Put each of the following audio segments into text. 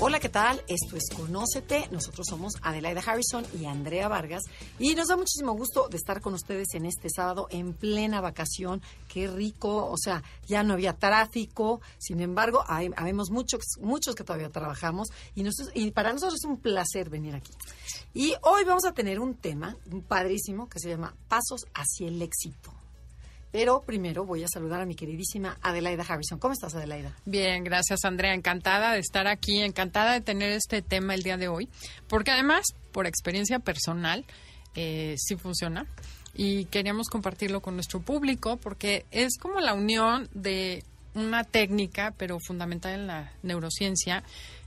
Hola, ¿qué tal? Esto es Conócete. Nosotros somos Adelaida Harrison y Andrea Vargas. Y nos da muchísimo gusto de estar con ustedes en este sábado en plena vacación. Qué rico. O sea, ya no había tráfico. Sin embargo, hay, habemos muchos, muchos que todavía trabajamos. Y, y para nosotros es un placer venir aquí. Y hoy vamos a tener un tema padrísimo que se llama Pasos hacia el éxito. Pero primero voy a saludar a mi queridísima Adelaida Harrison. ¿Cómo estás, Adelaida? Bien, gracias, Andrea. Encantada de estar aquí, encantada de tener este tema el día de hoy, porque además, por experiencia personal, eh, sí funciona y queríamos compartirlo con nuestro público porque es como la unión de una técnica, pero fundamental en la neurociencia,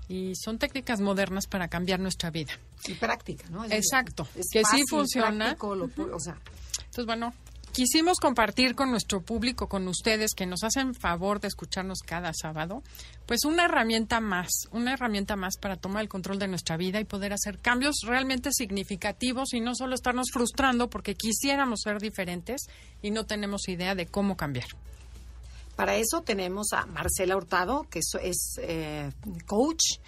y son técnicas modernas para cambiar nuestra vida. Y práctica, ¿no? Es Exacto, es que fácil, sí funciona. práctico, lo pu- o sea, Entonces, bueno, quisimos compartir con nuestro público, con ustedes que nos hacen favor de escucharnos cada sábado, pues una herramienta más, una herramienta más para tomar el control de nuestra vida y poder hacer cambios realmente significativos y no solo estarnos frustrando porque quisiéramos ser diferentes y no tenemos idea de cómo cambiar. Para eso tenemos a Marcela Hurtado, que es, eh, coach,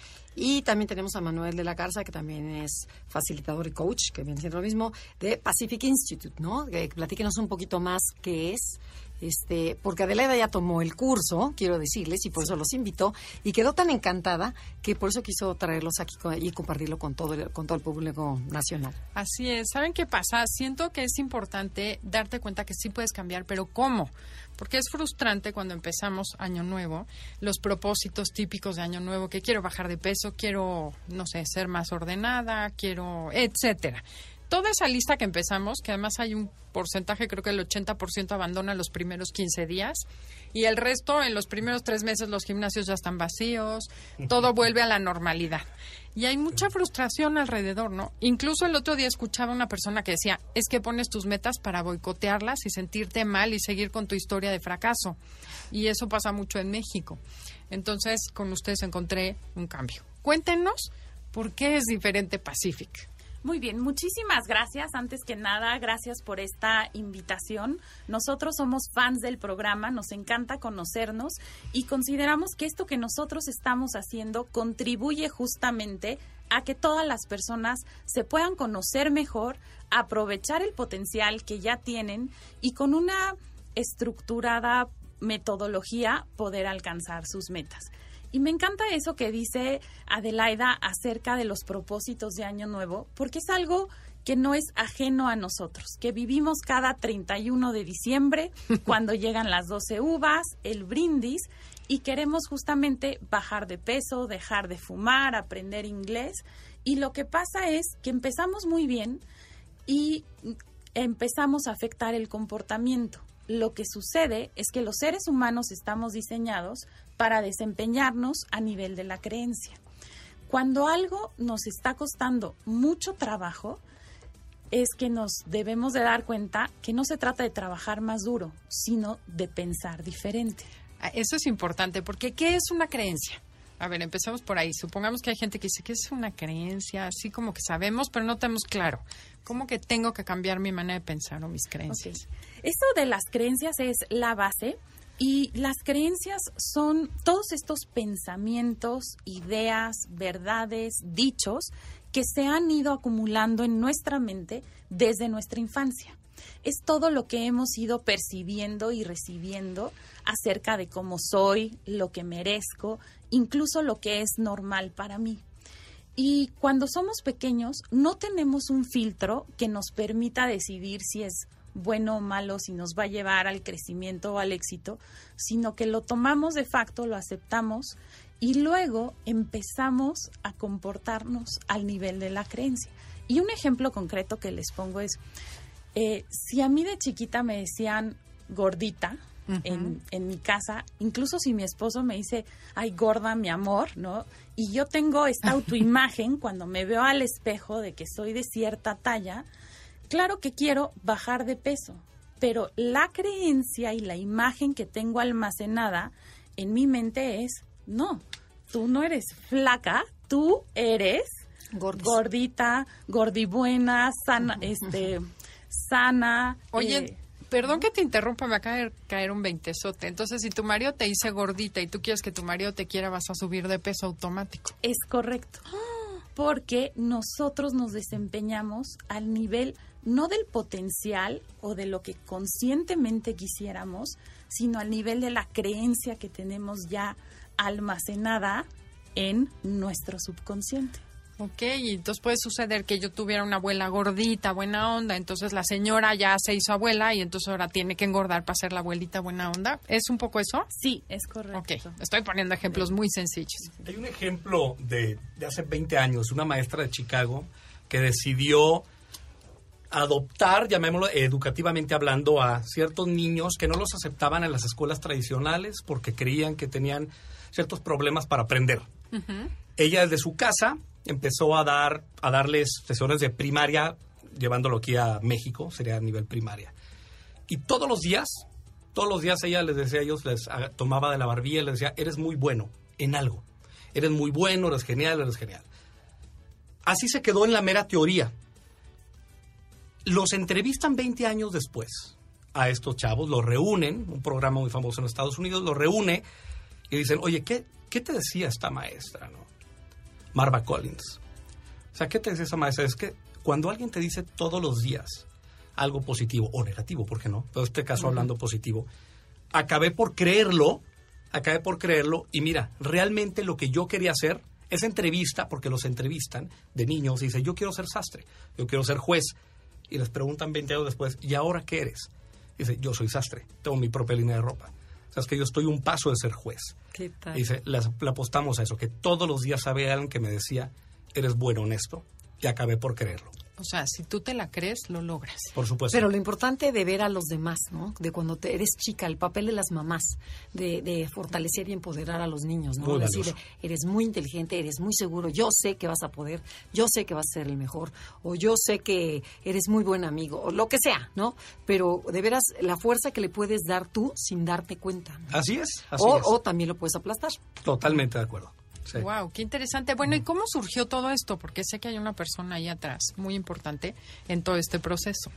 y también tenemos a Manuel de la Garza, que también es facilitador y coach, que viene siendo lo mismo, de Pacific Institute, ¿no? Que platíquenos un poquito más qué es. Este, porque Adelaida ya tomó el curso, quiero decirles, y por eso los invitó, y quedó tan encantada que por eso quiso traerlos aquí y compartirlo con todo el, con todo el público nacional. Así es. ¿Saben qué pasa? Siento que es importante darte cuenta que sí puedes cambiar, pero ¿cómo? Porque es frustrante cuando empezamos año nuevo, los propósitos típicos de año nuevo, que quiero bajar de peso, quiero, no sé, ser más ordenada, quiero, etcétera. Toda esa lista que empezamos, que además hay un porcentaje, creo que el 80% abandona los primeros 15 días y el resto en los primeros tres meses los gimnasios ya están vacíos, todo vuelve a la normalidad. Y hay mucha frustración alrededor, ¿no? Incluso el otro día escuchaba una persona que decía, es que pones tus metas para boicotearlas y sentirte mal y seguir con tu historia de fracaso. Y eso pasa mucho en México. Entonces, con ustedes encontré un cambio. Cuéntenos por qué es diferente Pacific. Muy bien, muchísimas gracias. Antes que nada, gracias por esta invitación. Nosotros somos fans del programa, nos encanta conocernos y consideramos que esto que nosotros estamos haciendo contribuye justamente a que todas las personas se puedan conocer mejor, aprovechar el potencial que ya tienen y con una estructurada metodología poder alcanzar sus metas. Y me encanta eso que dice Adelaida acerca de los propósitos de Año Nuevo, porque es algo que no es ajeno a nosotros, que vivimos cada 31 de diciembre, cuando llegan las 12 uvas, el brindis, y queremos justamente bajar de peso, dejar de fumar, aprender inglés. Y lo que pasa es que empezamos muy bien y empezamos a afectar el comportamiento. Lo que sucede es que los seres humanos estamos diseñados para desempeñarnos a nivel de la creencia. Cuando algo nos está costando mucho trabajo, es que nos debemos de dar cuenta que no se trata de trabajar más duro, sino de pensar diferente. Ah, Eso es importante, porque ¿qué es una creencia? A ver, empecemos por ahí. Supongamos que hay gente que dice que es una creencia, así como que sabemos, pero no tenemos claro. ¿Cómo que tengo que cambiar mi manera de pensar o mis creencias? Eso de las creencias es la base y las creencias son todos estos pensamientos, ideas, verdades, dichos que se han ido acumulando en nuestra mente desde nuestra infancia. Es todo lo que hemos ido percibiendo y recibiendo acerca de cómo soy, lo que merezco, incluso lo que es normal para mí. Y cuando somos pequeños no tenemos un filtro que nos permita decidir si es bueno o malo, si nos va a llevar al crecimiento o al éxito, sino que lo tomamos de facto, lo aceptamos y luego empezamos a comportarnos al nivel de la creencia. Y un ejemplo concreto que les pongo es, eh, si a mí de chiquita me decían gordita, en, en mi casa, incluso si mi esposo me dice, ay, gorda, mi amor, ¿no? Y yo tengo esta autoimagen cuando me veo al espejo de que soy de cierta talla, claro que quiero bajar de peso, pero la creencia y la imagen que tengo almacenada en mi mente es, no, tú no eres flaca, tú eres Gordis. gordita, gordibuena, sana, este, sana. Oye, eh, perdón que te interrumpa, me acaba de caer un veintesote. Entonces, si tu marido te dice gordita y tú quieres que tu marido te quiera, vas a subir de peso automático. Es correcto. Porque nosotros nos desempeñamos al nivel no del potencial o de lo que conscientemente quisiéramos, sino al nivel de la creencia que tenemos ya almacenada en nuestro subconsciente. Ok, y entonces puede suceder que yo tuviera una abuela gordita, buena onda, entonces la señora ya se hizo abuela y entonces ahora tiene que engordar para ser la abuelita buena onda. ¿Es un poco eso? Sí, es correcto. Ok, estoy poniendo ejemplos muy sencillos. Hay un ejemplo de, de hace 20 años, una maestra de Chicago que decidió adoptar, llamémoslo educativamente hablando, a ciertos niños que no los aceptaban en las escuelas tradicionales porque creían que tenían ciertos problemas para aprender. Ella desde su casa empezó a dar a darles sesiones de primaria, llevándolo aquí a México, sería a nivel primaria. Y todos los días, todos los días ella les decía a ellos, les tomaba de la barbilla y les decía, eres muy bueno en algo. Eres muy bueno, eres genial, eres genial. Así se quedó en la mera teoría. Los entrevistan 20 años después a estos chavos, los reúnen, un programa muy famoso en Estados Unidos, los reúne y dicen, oye, ¿qué, qué te decía esta maestra? No? Marva Collins. O sea, ¿qué te decía esa maestra? Es que cuando alguien te dice todos los días algo positivo o negativo, ¿por qué no? Pero en este caso hablando positivo, acabé por creerlo, acabé por creerlo y mira, realmente lo que yo quería hacer, esa entrevista, porque los entrevistan de niños y dicen, yo quiero ser sastre, yo quiero ser juez. Y les preguntan 20 años después, ¿y ahora qué eres? Dice, yo soy sastre, tengo mi propia línea de ropa. O sea, es que yo estoy un paso de ser juez. ¿Qué tal? Y dice, le le apostamos a eso, que todos los días había alguien que me decía, eres bueno en esto, y acabé por creerlo. O sea, si tú te la crees, lo logras. Por supuesto. Pero lo importante de ver a los demás, ¿no? De cuando te eres chica, el papel de las mamás, de, de fortalecer y empoderar a los niños, ¿no? Muy Decir, eres muy inteligente, eres muy seguro, yo sé que vas a poder, yo sé que vas a ser el mejor, o yo sé que eres muy buen amigo, o lo que sea, ¿no? Pero de veras, la fuerza que le puedes dar tú sin darte cuenta. ¿no? Así es, así O, es. o también lo puedes aplastar. Totalmente de acuerdo. Sí. Wow, qué interesante. Bueno, ¿y cómo surgió todo esto? Porque sé que hay una persona ahí atrás muy importante en todo este proceso.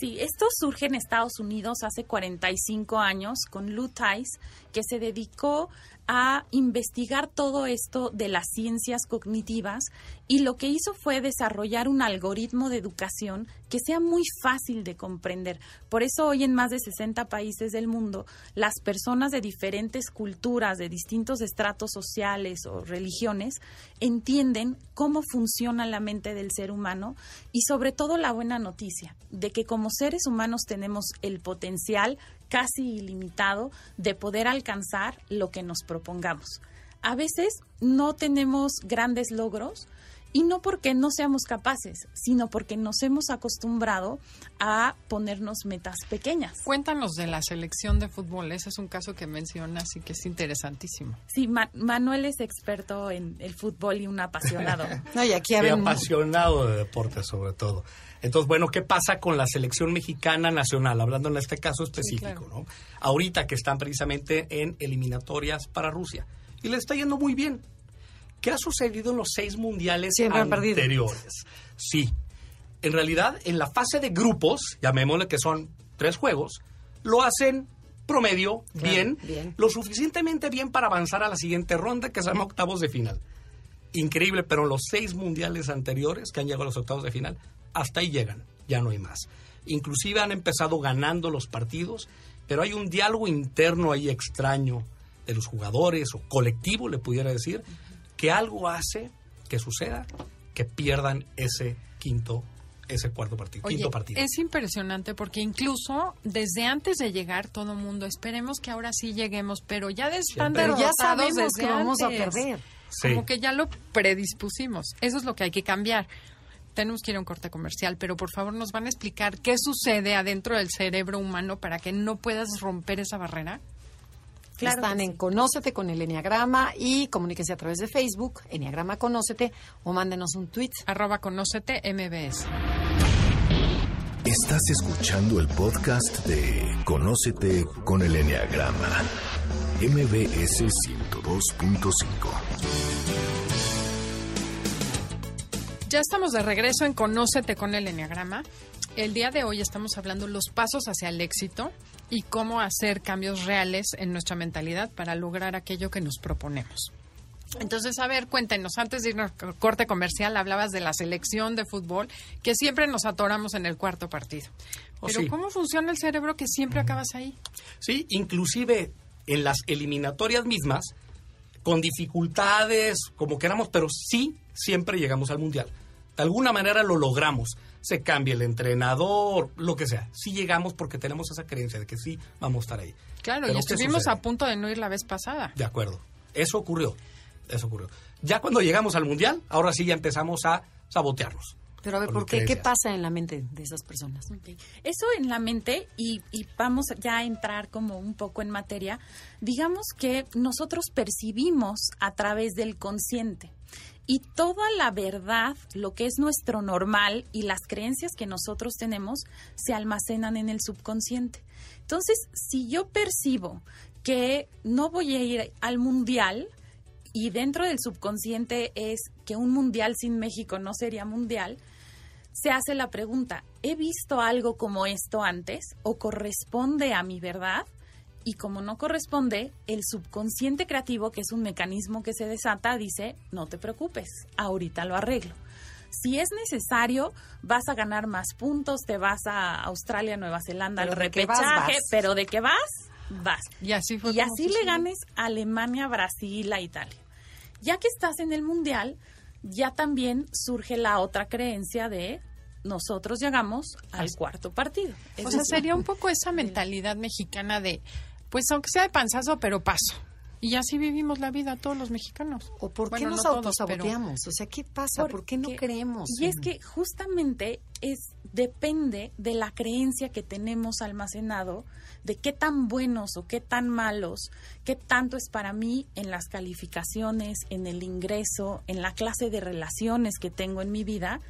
Sí, esto surge en Estados Unidos hace 45 años con Lou Tice, que se dedicó a investigar todo esto de las ciencias cognitivas y lo que hizo fue desarrollar un algoritmo de educación que sea muy fácil de comprender. Por eso hoy en más de 60 países del mundo, las personas de diferentes culturas, de distintos estratos sociales o religiones, entienden cómo funciona la mente del ser humano y sobre todo la buena noticia de que como seres humanos tenemos el potencial casi ilimitado de poder alcanzar lo que nos propongamos. A veces no tenemos grandes logros y no porque no seamos capaces, sino porque nos hemos acostumbrado a ponernos metas pequeñas. Cuéntanos de la selección de fútbol. Ese es un caso que mencionas y que es interesantísimo. Sí, Ma- Manuel es experto en el fútbol y un apasionado. No, y aquí Y había apasionado de deporte sobre todo. Entonces, bueno, ¿qué pasa con la selección mexicana nacional? Hablando en este caso específico, ¿no? Ahorita que están precisamente en eliminatorias para Rusia. Y le está yendo muy bien. ¿Qué ha sucedido en los seis mundiales Siempre anteriores? Sí. En realidad, en la fase de grupos, llamémosle que son tres juegos, lo hacen promedio, Claro, bien, bien. lo suficientemente bien para avanzar a la siguiente ronda, que se llama octavos de final increíble, pero en los seis mundiales anteriores que han llegado a los octavos de final, hasta ahí llegan, ya no hay más. Inclusive han empezado ganando los partidos, pero hay un diálogo interno ahí extraño de los jugadores o colectivo, le pudiera decir, que algo hace que suceda que pierdan ese quinto, ese cuarto partido, Oye, quinto partido. es impresionante porque incluso desde antes de llegar todo mundo, esperemos que ahora sí lleguemos, pero ya de- están. Pero ya sabemos que vamos a perder. Sí. Como que ya lo predispusimos. Eso es lo que hay que cambiar. Tenemos que ir a un corte comercial, pero por favor nos van a explicar qué sucede adentro del cerebro humano para que no puedas romper esa barrera. Claro Están en Conócete con el Enneagrama y comuníquense a través de Facebook, Enneagrama Conócete, o mándenos un tweet. Arroba Conócete MBS. Estás escuchando el podcast de Conócete con el Enneagrama, MBS 102.5. Ya estamos de regreso en Conócete con el Enneagrama. El día de hoy estamos hablando los pasos hacia el éxito y cómo hacer cambios reales en nuestra mentalidad para lograr aquello que nos proponemos. Entonces, a ver, cuéntenos, antes de irnos al corte comercial, hablabas de la selección de fútbol, que siempre nos atoramos en el cuarto partido. Oh, Pero, ¿cómo funciona el cerebro que siempre acabas ahí? Sí, inclusive en las eliminatorias mismas, con dificultades, como queramos, pero sí siempre llegamos al Mundial. De alguna manera lo logramos. Se cambia el entrenador, lo que sea. Sí llegamos porque tenemos esa creencia de que sí vamos a estar ahí. Claro, y estuvimos a punto de no ir la vez pasada. De acuerdo. Eso ocurrió. Eso ocurrió. Ya cuando llegamos al Mundial, ahora sí ya empezamos a sabotearnos. Pero a ver, ¿por qué? ¿Qué pasa en la mente de esas personas? Eso en la mente, y, y, vamos ya a entrar como un poco en materia, digamos que nosotros percibimos a través del consciente y toda la verdad, lo que es nuestro normal y las creencias que nosotros tenemos se almacenan en el subconsciente. Entonces, si yo percibo que no voy a ir al mundial y dentro del subconsciente es que un mundial sin México no sería mundial, se hace la pregunta, ¿he visto algo como esto antes o corresponde a mi verdad? Y como no corresponde, el subconsciente creativo, que es un mecanismo que se desata, dice, no te preocupes, ahorita lo arreglo. Si es necesario, vas a ganar más puntos, te vas a Australia, Nueva Zelanda al repechaje, pero de qué vas, vas. Y así, fue y así le ganes a Alemania, Brasil, a Italia. Ya que estás en el Mundial, ya también surge la otra creencia de nosotros llegamos al cuarto partido. o sea, sería un poco esa mentalidad mexicana de pues aunque sea de panzazo, pero paso. Y así vivimos la vida todos los mexicanos. ¿O por qué nos autosaboteamos? O sea, ¿qué pasa? ¿Por, qué no creemos? Y es que justamente es depende de la creencia que tenemos almacenado, de qué tan buenos o qué tan malos, qué tanto es para mí en las calificaciones, en el ingreso, en la clase de relaciones que tengo en mi vida.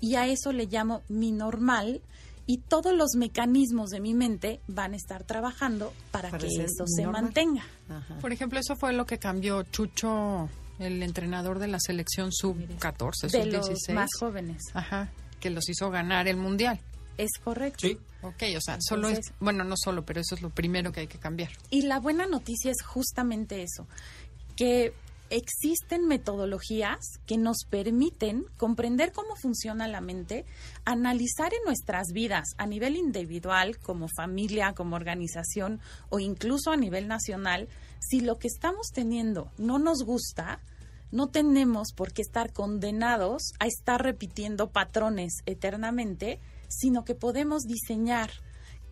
Y a eso le llamo mi normal y todos los mecanismos de mi mente van a estar trabajando para, que eso se mantenga. Por ejemplo, eso fue lo que cambió Chucho, el entrenador de la selección sub-14, sub-16. más jóvenes. Ajá, que los hizo ganar el mundial. Es correcto. Sí. Ok, o sea, solo es, bueno, no solo, pero eso es lo primero que hay que cambiar. Y la buena noticia es justamente eso, que existen metodologías que nos permiten comprender cómo funciona la mente, analizar en nuestras vidas a nivel individual, como familia, como organización o incluso a nivel nacional, si lo que estamos teniendo no nos gusta, no tenemos por qué estar condenados a estar repitiendo patrones eternamente, sino que podemos diseñar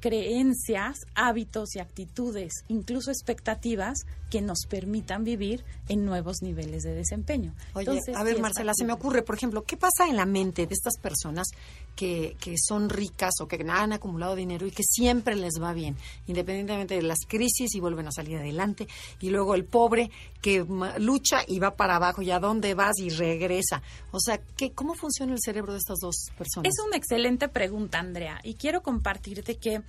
creencias, hábitos y actitudes, incluso expectativas que nos permitan vivir en nuevos niveles de desempeño. Oye, a ver, Marcela, se me ocurre, por ejemplo, ¿qué pasa en la mente de estas personas que, que son ricas o que han acumulado dinero y que siempre les va bien, independientemente de las crisis y vuelven a salir adelante? Y luego el pobre que lucha y va para abajo y a dónde vas y regresa. O sea, ¿qué, ¿cómo funciona el cerebro de estas dos personas? Es una excelente pregunta, Andrea, y quiero compartirte que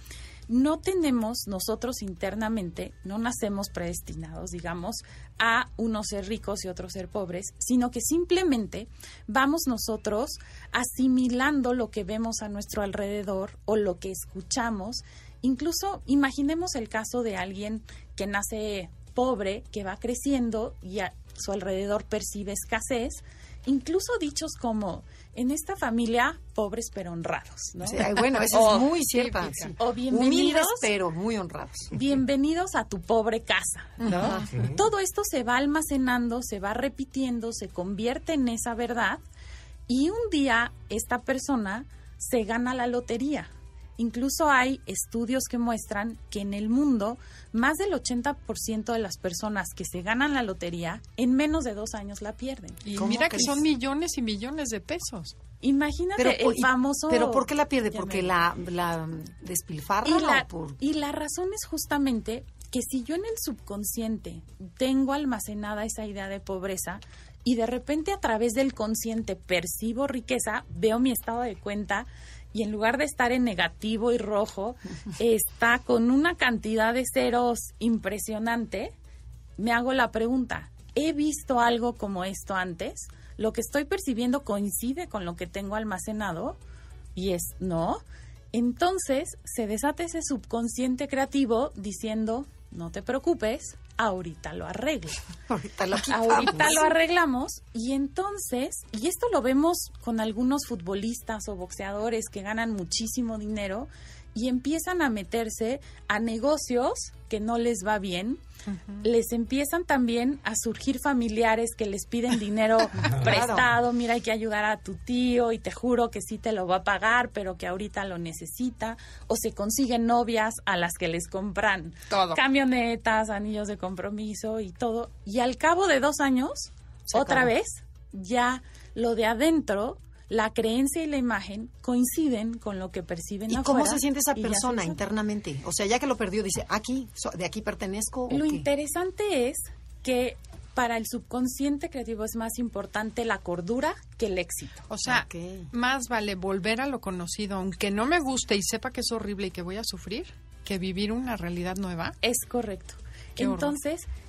no tenemos nosotros internamente, no nacemos predestinados, digamos, a unos ser ricos y otros ser pobres, sino que simplemente vamos nosotros asimilando lo que vemos a nuestro alrededor o lo que escuchamos. Incluso imaginemos el caso de alguien que nace pobre, que va creciendo y a su alrededor percibe escasez, incluso dichos como en esta familia pobres pero honrados, ¿no? bueno, eso es muy cierto. O bienvenidos, pero muy honrados. Bienvenidos a tu pobre casa, ¿no? Todo esto se va almacenando, se va repitiendo, se convierte en esa verdad y un día esta persona se gana la lotería. Incluso hay estudios que muestran que en el mundo más del 80% de las personas que se ganan la lotería en menos de dos años la pierden. Y mira que son millones y millones de pesos. Imagínate Pero, el y- famoso... ¿Pero por qué la pierde? ¿Porque me- la, la despilfarra y la, o por...? y la razón es justamente que si yo en el subconsciente tengo almacenada esa idea de pobreza y de repente a través del consciente percibo riqueza, veo mi estado de cuenta y en lugar de estar en negativo y rojo, está con una cantidad de ceros impresionante, me hago la pregunta, ¿he visto algo como esto antes? ¿Lo que estoy percibiendo coincide con lo que tengo almacenado? Y es no. Entonces se desata ese subconsciente creativo diciendo, no te preocupes, ahorita lo arreglo. Ahorita lo. Ahorita lo arreglamos y entonces, y esto lo vemos con algunos futbolistas o boxeadores que ganan muchísimo dinero y empiezan a meterse a negocios que no les va bien. Les empiezan también a surgir familiares que les piden dinero prestado, mira, hay que ayudar a tu tío y te juro que sí te lo va a pagar, pero que ahorita lo necesita. O se consiguen novias a las que les compran Todo. camionetas, anillos de compromiso y todo. Y al cabo de dos años, Se otra acabó. vez, ya lo de adentro, la creencia y la imagen coinciden con lo que perciben ¿Y afuera. cómo se siente esa se persona internamente? O sea, ya que lo perdió, dice, aquí, so- de aquí pertenezco. ¿o Lo qué? interesante es que para el subconsciente creativo es más importante la cordura que el éxito. O sea, más vale volver a lo conocido, aunque no me guste y sepa que es horrible y que voy a sufrir, que vivir una realidad nueva. Es correcto. Qué horror.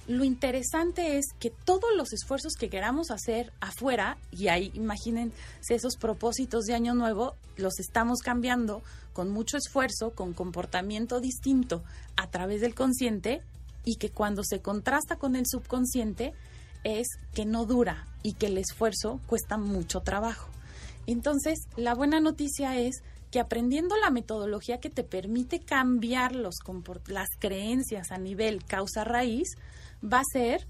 Lo interesante es que todos los esfuerzos que queramos hacer afuera, y ahí imagínense esos propósitos de año nuevo, los estamos cambiando con mucho esfuerzo, con comportamiento distinto a través del consciente, y que cuando se contrasta con el subconsciente es que no dura y que el esfuerzo cuesta mucho trabajo. Entonces, la buena noticia es que aprendiendo la metodología que te permite cambiar los las creencias a nivel causa-raíz, va a ser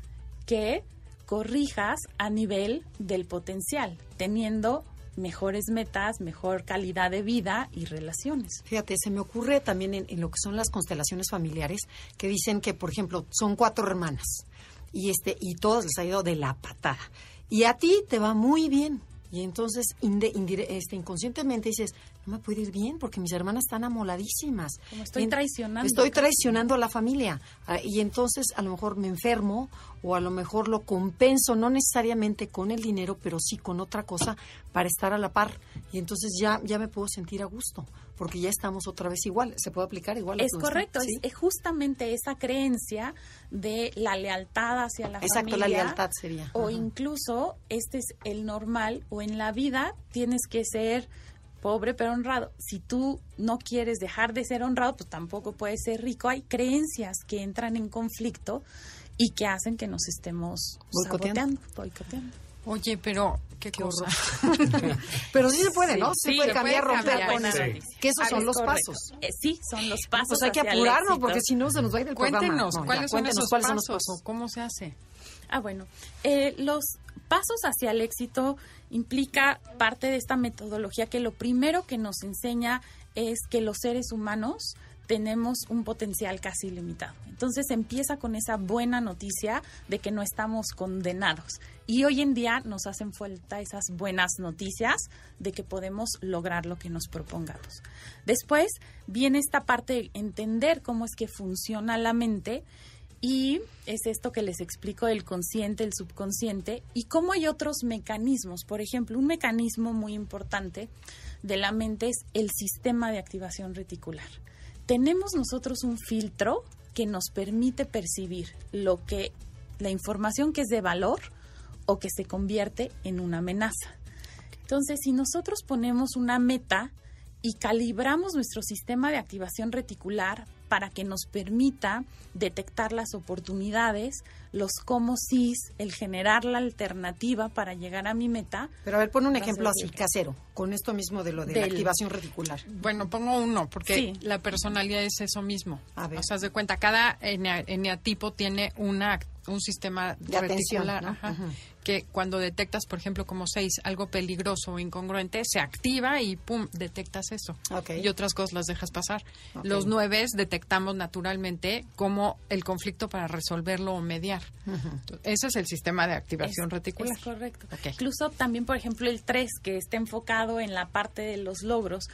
que corrijas a nivel del potencial, teniendo mejores metas, mejor calidad de vida y relaciones. Fíjate, se me ocurre también en, lo que son las constelaciones familiares, que dicen que, por ejemplo, son cuatro hermanas y este y todas les ha ido de la patada. Y a ti te va muy bien. Y entonces inde- este, inconscientemente dices, no me puede ir bien porque mis hermanas están amoladísimas. Como estoy en- traicionando Estoy traicionando a la familia. Ah, Y entonces a lo mejor me enfermo o a lo mejor lo compenso, no necesariamente con el dinero, pero sí con otra cosa para estar a la par. Y entonces ya, ya me puedo sentir a gusto, porque ya estamos otra vez igual. ¿Se puede aplicar igual? Es correcto, Sí. es, es justamente esa creencia de la lealtad hacia la Exacto, la familia. lealtad sería. O Ajá. incluso, este es el normal, o en la vida tienes que ser pobre pero honrado. Si tú no quieres dejar de ser honrado, pues tampoco puedes ser rico. Hay creencias que entran en conflicto y que hacen que nos estemos Boicoteando. saboteando, boicoteando. Oye, pero qué, Qué cosa. Pero sí se puede, Sí, ¿no? Se sí, puede se cambiar, puede romper cambiar. con eso. noticia. Que esos Ah, son los correcto. pasos. Eh, sí, son los pasos. Pues hay que apurarnos, porque si no se nos va a ir el programa. Cuéntenos, No, ya, ¿cuáles son cuéntenos esos cuáles pasos, son los pasos. cómo se hace? Ah, bueno. Eh, los pasos hacia el éxito implica parte de esta metodología que lo primero que nos enseña es que los seres humanos tenemos un potencial casi ilimitado. Entonces empieza con esa buena noticia de que no estamos condenados. Y hoy en día nos hacen falta esas buenas noticias de que podemos lograr lo que nos propongamos. Después viene esta parte de entender cómo es que funciona la mente y es esto que les explico del consciente, el subconsciente, y cómo hay otros mecanismos. Por ejemplo, un mecanismo muy importante de la mente es el sistema de activación reticular. Tenemos nosotros un filtro que nos permite percibir lo que la información que es de valor o que se convierte en una amenaza. Entonces, si nosotros ponemos una meta y calibramos nuestro sistema de activación reticular para que nos permita detectar las oportunidades, los cómo sís, el generar la alternativa para llegar a mi meta. Pero a ver, pon un ejemplo así, casero, con esto mismo de lo de la Del- activación reticular. Bueno, pongo uno, porque Sí. la personalidad es eso mismo. A ver. O sea, haz de cuenta, cada enea- eneatipo tiene una ac- un sistema De atención, reticular ¿no? ajá, Ujú. que cuando detectas, por ejemplo, como seis, algo peligroso o incongruente, se activa y pum, detectas eso. Y otras cosas las dejas pasar. Los nueve detectamos naturalmente como el conflicto para resolverlo o mediar. Ese es el sistema de activación Es- reticular. Es correcto. Incluso también, por ejemplo, el 3, que está enfocado en la parte de los logros,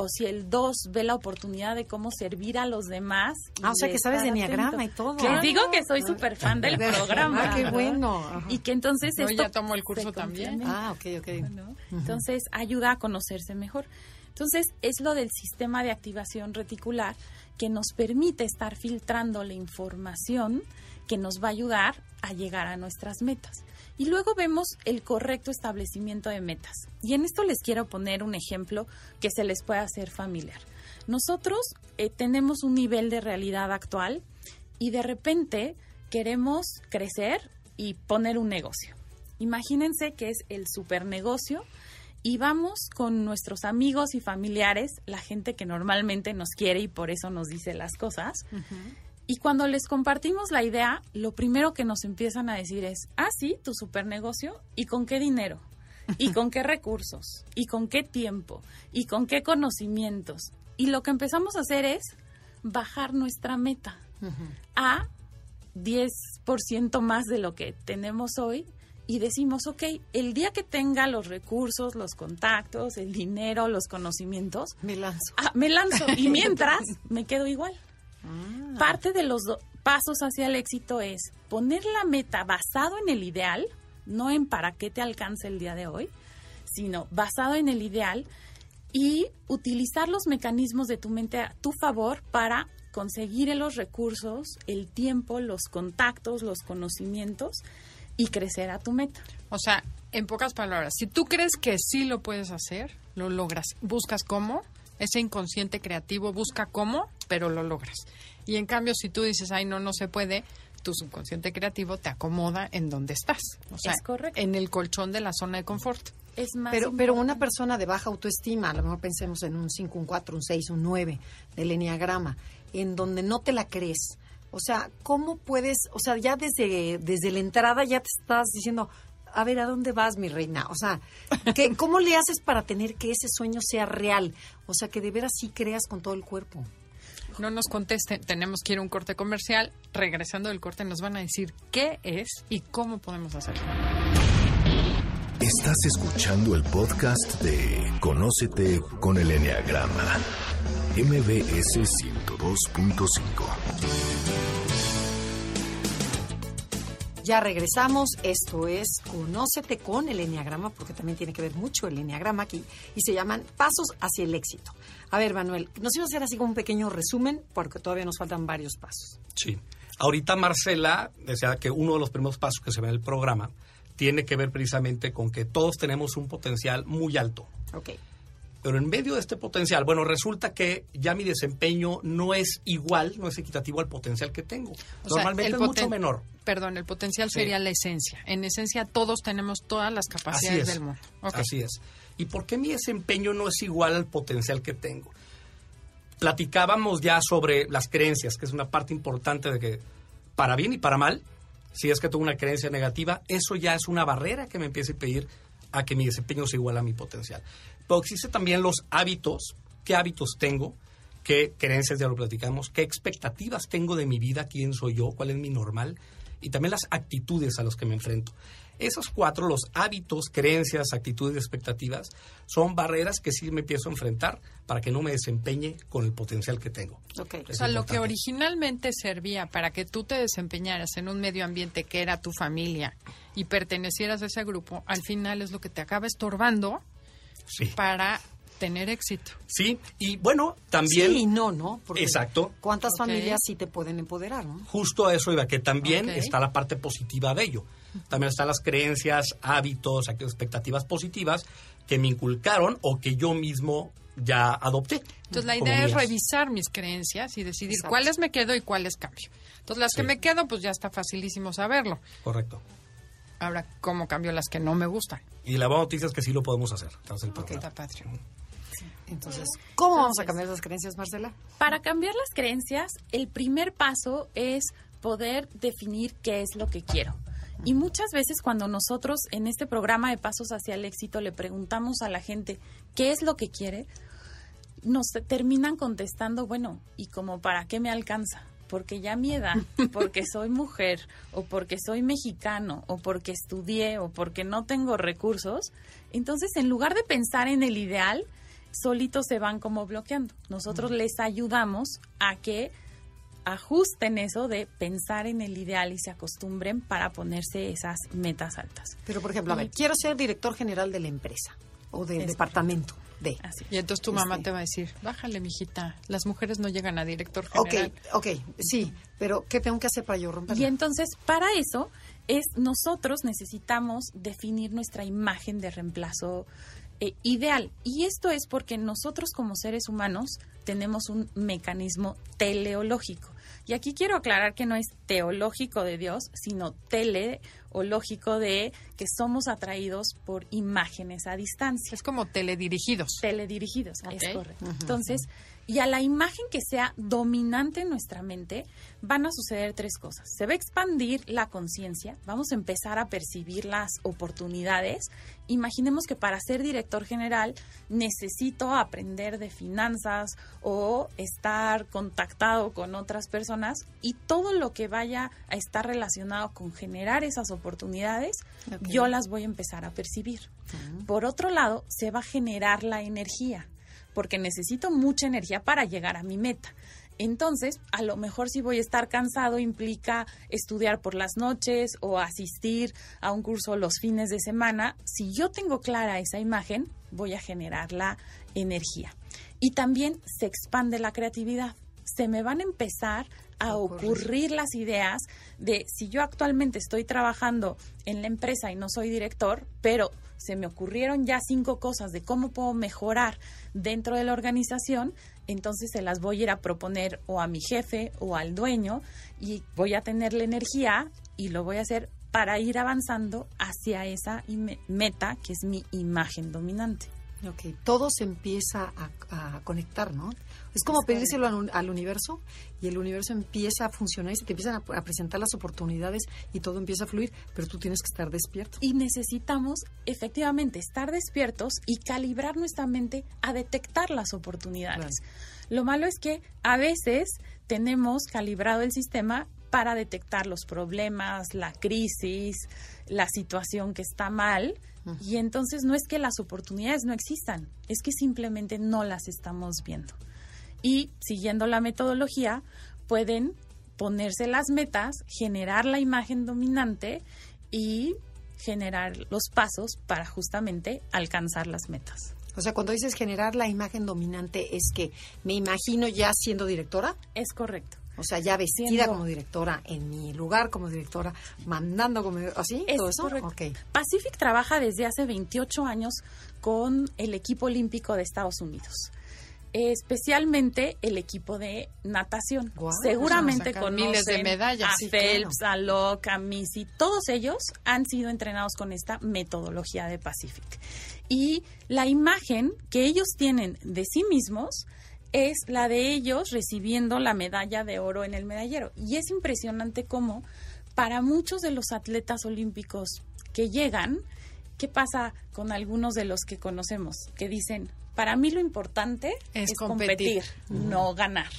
o si el 2 ve la oportunidad de cómo servir a los demás. Ah, o sea de que sabes de enneagrama y todo. Les digo que soy súper fan del programa. Ah, qué ¿no? bueno. Ajá. Y que entonces No, esto ya tomó el curso también. Ah, ok, ok. ¿no? Entonces ayuda a conocerse mejor. Entonces es lo del sistema de activación reticular que nos permite estar filtrando la información que nos va a ayudar a llegar a nuestras metas. Y luego vemos el correcto establecimiento de metas. Y en esto les quiero poner un ejemplo que se les pueda hacer familiar. Nosotros eh, tenemos un nivel de realidad actual y de repente queremos crecer y poner un negocio. Imagínense que es el super negocio y vamos con nuestros amigos y familiares, la gente que normalmente nos quiere y por eso nos dice las cosas. Y cuando les compartimos la idea, lo primero que nos empiezan a decir es, ah, sí, tu super negocio, ¿y con qué dinero? ¿Y con qué recursos? ¿Y con qué tiempo? ¿Y con qué conocimientos? Y lo que empezamos a hacer es bajar nuestra meta a 10% más de lo que tenemos hoy y decimos, ok, el día que tenga los recursos, los contactos, el dinero, los conocimientos, Me lanzo. ah, me lanzo y mientras me quedo igual. Parte de los pasos hacia el éxito es poner la meta basado en el ideal, no en para qué te alcanza el día de hoy, sino basado en el ideal y utilizar los mecanismos de tu mente a tu favor para conseguir los recursos, el tiempo, los contactos, los conocimientos y crecer a tu meta. O sea, en pocas palabras, si tú crees que sí lo puedes hacer, lo logras. Buscas cómo, ese inconsciente creativo busca cómo, pero lo logras. Y en cambio, si tú dices, ay, no, no se puede, tu subconsciente creativo te acomoda en donde estás. O sea, Es correcto. en el colchón de la zona de confort. Es más Pero, pero una persona de baja autoestima, a lo mejor pensemos en un 5, un 4, un 6, un 9 del enneagrama, en donde no te la crees. O sea, ¿cómo puedes, o sea, ya desde, desde la entrada ya te estás diciendo, a ver, ¿a dónde vas, mi reina? O sea, ¿qué, ¿cómo le haces para tener que ese sueño sea real? O sea, que de veras sí creas con todo el cuerpo. No nos contesten, tenemos que ir a un corte comercial. Regresando del corte nos van a decir qué es y cómo podemos hacerlo. Estás escuchando el podcast de Conócete con el Enneagrama. MBS 102.5. Ya regresamos. Esto es Conócete con el Enneagrama, porque también tiene que ver mucho el Enneagrama aquí, y se llaman Pasos hacia el éxito. A ver, Manuel, nos iba a hacer así como un pequeño resumen, porque todavía nos faltan varios pasos. Sí. Ahorita Marcela decía que uno de los primeros pasos que se ve en el programa tiene que ver precisamente con que todos tenemos un potencial muy alto. Ok. Pero en medio de este potencial, bueno, resulta que ya mi desempeño no es igual, no es equitativo al potencial que tengo. O Normalmente es mucho menor. Perdón, el potencial Sí. sería la esencia. En esencia, todos tenemos todas las capacidades del mundo. Así es. ¿Y por qué mi desempeño no es igual al potencial que tengo? Platicábamos ya sobre las creencias, que es una parte importante de que, para bien y para mal, si es que tengo una creencia negativa, eso ya es una barrera que me empieza a impedir a que mi desempeño sea igual a mi potencial. Pero existen también los hábitos. ¿Qué hábitos tengo? ¿Qué creencias ya lo platicamos? ¿Qué expectativas tengo de mi vida? ¿Quién soy yo? ¿Cuál es mi normal? Y también las actitudes a las que me enfrento. Esos cuatro, los hábitos, creencias, actitudes y expectativas, son barreras que sí me empiezo a enfrentar para que no me desempeñe con el potencial que tengo. Ok. O sea, lo que originalmente servía para que tú te desempeñaras en un medio ambiente que era tu familia y pertenecieras a ese grupo, al final es lo que te acaba estorbando Sí. para tener éxito. Sí, y bueno, también... Sí y no, ¿no? Porque Exacto. ¿Cuántas familias sí te pueden empoderar, no? Justo a eso iba, que también está la parte positiva de ello. También están las creencias, hábitos, expectativas positivas que me inculcaron o que yo mismo ya adopté. Entonces, la idea es mías. revisar mis creencias y decidir Exacto. cuáles me quedo y cuáles cambio. Entonces, las que me quedo, pues ya está facilísimo saberlo. Correcto. Ahora, ¿cómo cambio las que no me gustan? Y la buena noticia es que sí lo podemos hacer tras el Ok, programa. está padre. Entonces, ¿cómo vamos a cambiar esas creencias, Marcela? Para cambiar las creencias, el primer paso es poder definir qué es lo que quiero. Y muchas veces cuando nosotros en este programa de Pasos hacia el Éxito le preguntamos a la gente qué es lo que quiere, nos terminan contestando, bueno, ¿y como para qué me alcanza? Porque ya mi edad, porque soy mujer, o porque soy mexicano, o porque estudié, o porque no tengo recursos. Entonces, en lugar de pensar en el ideal, solitos se van como bloqueando. Nosotros les ayudamos a que ajusten eso de pensar en el ideal y se acostumbren para ponerse esas metas altas. Pero, por ejemplo, a ver, quiero ser director general de la empresa o del departamento de. Así. Y entonces tu mamá Este. te va a decir, bájale, mijita, las mujeres no llegan a director general. Ok, ok, sí, pero ¿qué tengo que hacer para yo romperla? Y entonces, para eso, es nosotros necesitamos definir nuestra imagen de reemplazo eh, ideal. Y esto es porque nosotros como seres humanos tenemos un mecanismo teleológico. Y aquí quiero aclarar que no es teológico de Dios, sino teleológico de que somos atraídos por imágenes a distancia. Es como teledirigidos. Teledirigidos, es correcto. Entonces, y a la imagen que sea dominante en nuestra mente, van a suceder tres cosas. Se va a expandir la conciencia, vamos a empezar a percibir las oportunidades. Imaginemos que para ser director general necesito aprender de finanzas o estar contactado con otras personas y todo lo que vaya a estar relacionado con generar esas oportunidades, yo las voy a empezar a percibir. Por otro lado, se va a generar la energía, porque necesito mucha energía para llegar a mi meta. Entonces, a lo mejor si voy a estar cansado implica estudiar por las noches o asistir a un curso los fines de semana. Si yo tengo clara esa imagen, voy a generar la energía. Y también se expande la creatividad. Se me van a empezar a ocurrir las ideas de si yo actualmente estoy trabajando en la empresa y no soy director, pero se me ocurrieron ya cinco cosas de cómo puedo mejorar dentro de la organización, entonces se las voy a ir a proponer o a mi jefe o al dueño y voy a tener la energía y lo voy a hacer para ir avanzando hacia esa meta que es mi imagen dominante. Ok, todo se empieza a, a conectar, ¿no? Es como pedírselo al, al universo y el universo empieza a funcionar y se te empiezan a, a presentar las oportunidades y todo empieza a fluir, pero tú tienes que estar despierto. y necesitamos efectivamente estar despiertos y calibrar nuestra mente a detectar las oportunidades. Lo malo es que a veces tenemos calibrado el sistema para detectar los problemas, la crisis, la situación que está mal. Y entonces no es que las oportunidades no existan, es que simplemente no las estamos viendo. Y siguiendo la metodología, pueden ponerse las metas, generar la imagen dominante y generar los pasos para justamente alcanzar las metas. O sea, cuando dices generar la imagen dominante, es que me imagino ya siendo directora, Es correcto. O sea, ya vestida Siendo- como directora, en mi lugar como directora, mandando como así, Es todo eso. correcto. Pacific trabaja desde hace 28 años con el equipo olímpico de Estados Unidos. Especialmente el equipo de natación. Seguramente conocen miles de medallas. a Sí, Phelps, a Locke, a Missy. Todos ellos han sido entrenados con esta metodología de Pacific. Y la imagen que ellos tienen de sí mismos es la de ellos recibiendo la medalla de oro en el medallero. Y es impresionante cómo para muchos de los atletas olímpicos que llegan, ¿qué pasa con algunos de los que conocemos? Que dicen, para mí lo importante Es es, competir". competir, no ganar.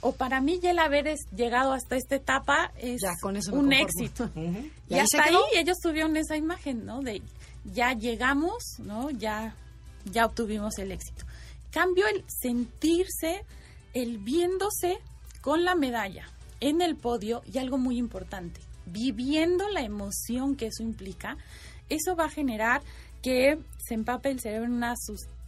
O para mí ya el haber es- llegado hasta esta etapa es Ya, con eso me un éxito. ¿Y Y ahí se hasta ahí ellos tuvieron esa imagen, ¿no? De ya llegamos, ¿no? Ya, ya obtuvimos el éxito. Cambio el sentirse, el viéndose con la medalla en el podio y algo muy importante, viviendo la emoción que eso implica, eso va a generar que se empape el cerebro en una,